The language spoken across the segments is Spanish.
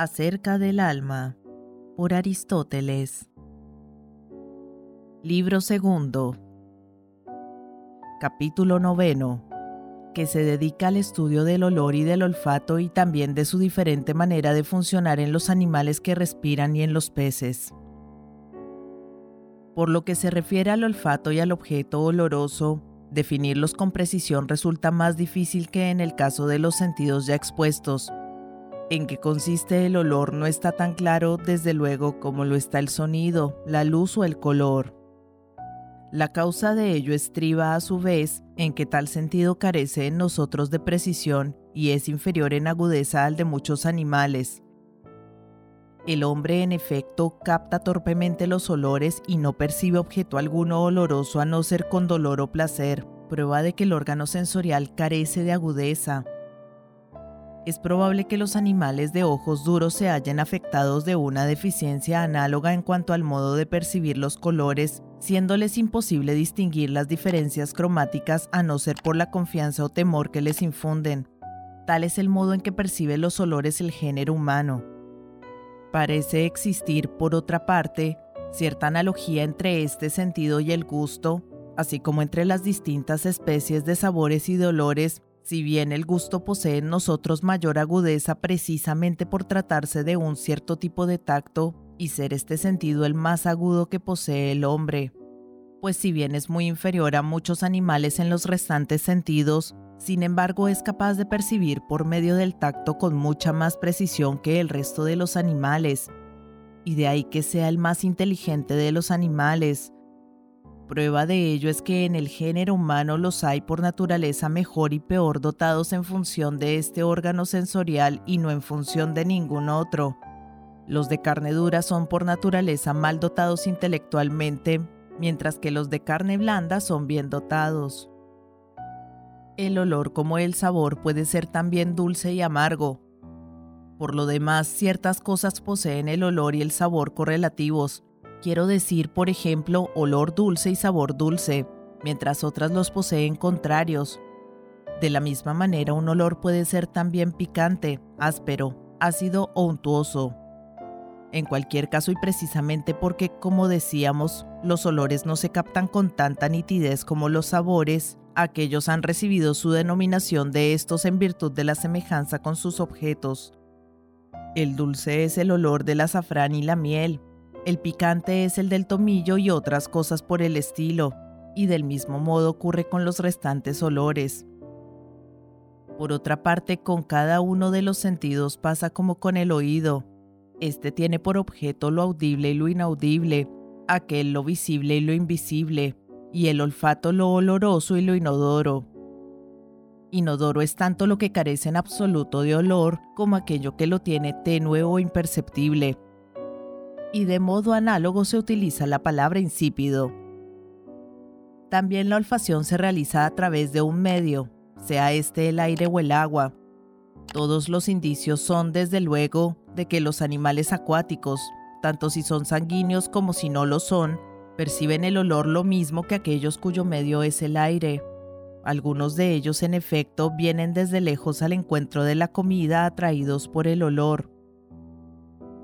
Acerca del alma, por Aristóteles. Libro segundo. Capítulo noveno, que se dedica al estudio del olor y del olfato y también de su diferente manera de funcionar en los animales que respiran y en los peces. Por lo que se refiere al olfato y al objeto oloroso, definirlos con precisión resulta más difícil que en el caso de los sentidos ya expuestos, en qué consiste el olor no está tan claro desde luego como lo está el sonido, la luz o el color. La causa de ello estriba a su vez en que tal sentido carece en nosotros de precisión y es inferior en agudeza al de muchos animales. El hombre en efecto capta torpemente los olores y no percibe objeto alguno oloroso a no ser con dolor o placer, prueba de que el órgano sensorial carece de agudeza es probable que los animales de ojos duros se hayan afectados de una deficiencia análoga en cuanto al modo de percibir los colores, siéndoles imposible distinguir las diferencias cromáticas a no ser por la confianza o temor que les infunden. Tal es el modo en que percibe los olores el género humano. Parece existir, por otra parte, cierta analogía entre este sentido y el gusto, así como entre las distintas especies de sabores y de olores si bien el gusto posee en nosotros mayor agudeza precisamente por tratarse de un cierto tipo de tacto y ser este sentido el más agudo que posee el hombre, pues si bien es muy inferior a muchos animales en los restantes sentidos, sin embargo es capaz de percibir por medio del tacto con mucha más precisión que el resto de los animales, y de ahí que sea el más inteligente de los animales, Prueba de ello es que en el género humano los hay por naturaleza mejor y peor dotados en función de este órgano sensorial y no en función de ningún otro. Los de carne dura son por naturaleza mal dotados intelectualmente, mientras que los de carne blanda son bien dotados. El olor como el sabor puede ser también dulce y amargo. Por lo demás, ciertas cosas poseen el olor y el sabor correlativos, Quiero decir, por ejemplo, olor dulce y sabor dulce, mientras otras los poseen contrarios. De la misma manera, un olor puede ser también picante, áspero, ácido o untuoso. En cualquier caso y precisamente porque, como decíamos, los olores no se captan con tanta nitidez como los sabores, aquellos han recibido su denominación de estos en virtud de la semejanza con sus objetos. El dulce es el olor del azafrán y la miel, el picante es el del tomillo y otras cosas por el estilo, y del mismo modo ocurre con los restantes olores. Por otra parte, con cada uno de los sentidos pasa como con el oído. Este tiene por objeto lo audible y lo inaudible, aquel lo visible y lo invisible, y el olfato lo oloroso y lo inodoro. Inodoro es tanto lo que carece en absoluto de olor como aquello que lo tiene tenue o imperceptible y de modo análogo se utiliza la palabra insípido. También la olfacción se realiza a través de un medio, sea este el aire o el agua. Todos los indicios son, desde luego, de que los animales acuáticos, tanto si son sanguíneos como si no lo son, perciben el olor lo mismo que aquellos cuyo medio es el aire. Algunos de ellos, en efecto, vienen desde lejos al encuentro de la comida atraídos por el olor.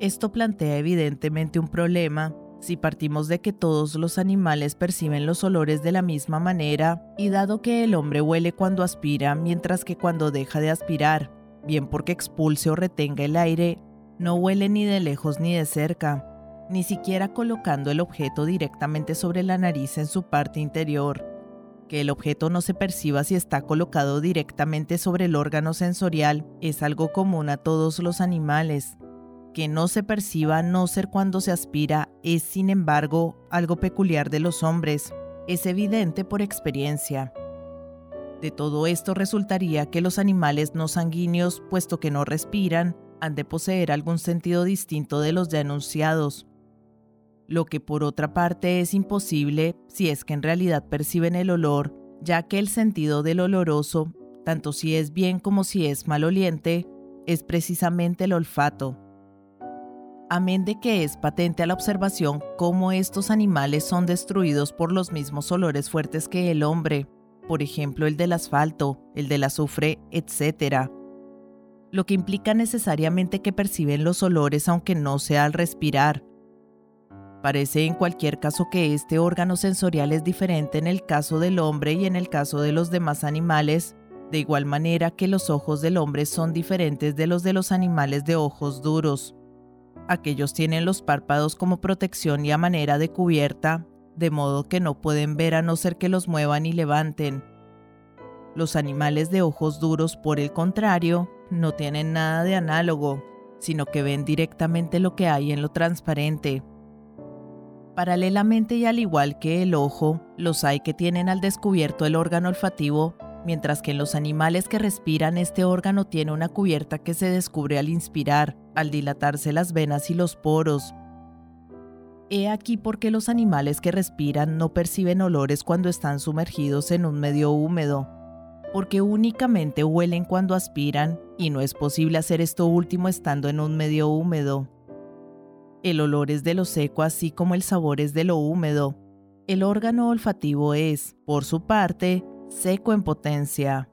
Esto plantea evidentemente un problema si partimos de que todos los animales perciben los olores de la misma manera, y dado que el hombre huele cuando aspira mientras que cuando deja de aspirar, bien porque expulse o retenga el aire, no huele ni de lejos ni de cerca, ni siquiera colocando el objeto directamente sobre la nariz en su parte interior. Que el objeto no se perciba si está colocado directamente sobre el órgano sensorial es algo común a todos los animales, que no se perciba no ser cuando se aspira es, sin embargo, algo peculiar de los hombres. Es evidente por experiencia. De todo esto resultaría que los animales no sanguíneos, puesto que no respiran, han de poseer algún sentido distinto de los ya enunciados. Lo que por otra parte es imposible si es que en realidad perciben el olor, ya que el sentido del oloroso, tanto si es bien como si es maloliente, es precisamente el olfato amén de que es patente a la observación cómo estos animales son destruidos por los mismos olores fuertes que el hombre, por ejemplo el del asfalto, el del azufre, etc. lo que implica necesariamente que perciben los olores aunque no sea al respirar. Parece en cualquier caso que este órgano sensorial es diferente en el caso del hombre y en el caso de los demás animales, de igual manera que los ojos del hombre son diferentes de los de los animales de ojos duros. Aquellos tienen los párpados como protección y a manera de cubierta, de modo que no pueden ver a no ser que los muevan y levanten. Los animales de ojos duros, por el contrario, no tienen nada de análogo, sino que ven directamente lo que hay en lo transparente. Paralelamente y al igual que el ojo, los hay que tienen al descubierto el órgano olfativo, mientras que en los animales que respiran este órgano tiene una cubierta que se descubre al inspirar, al dilatarse las venas y los poros. He aquí por qué los animales que respiran no perciben olores cuando están sumergidos en un medio húmedo, porque únicamente huelen cuando aspiran y no es posible hacer esto último estando en un medio húmedo. El olor es de lo seco así como el sabor es de lo húmedo. El órgano olfativo es, por su parte, seco en potencia.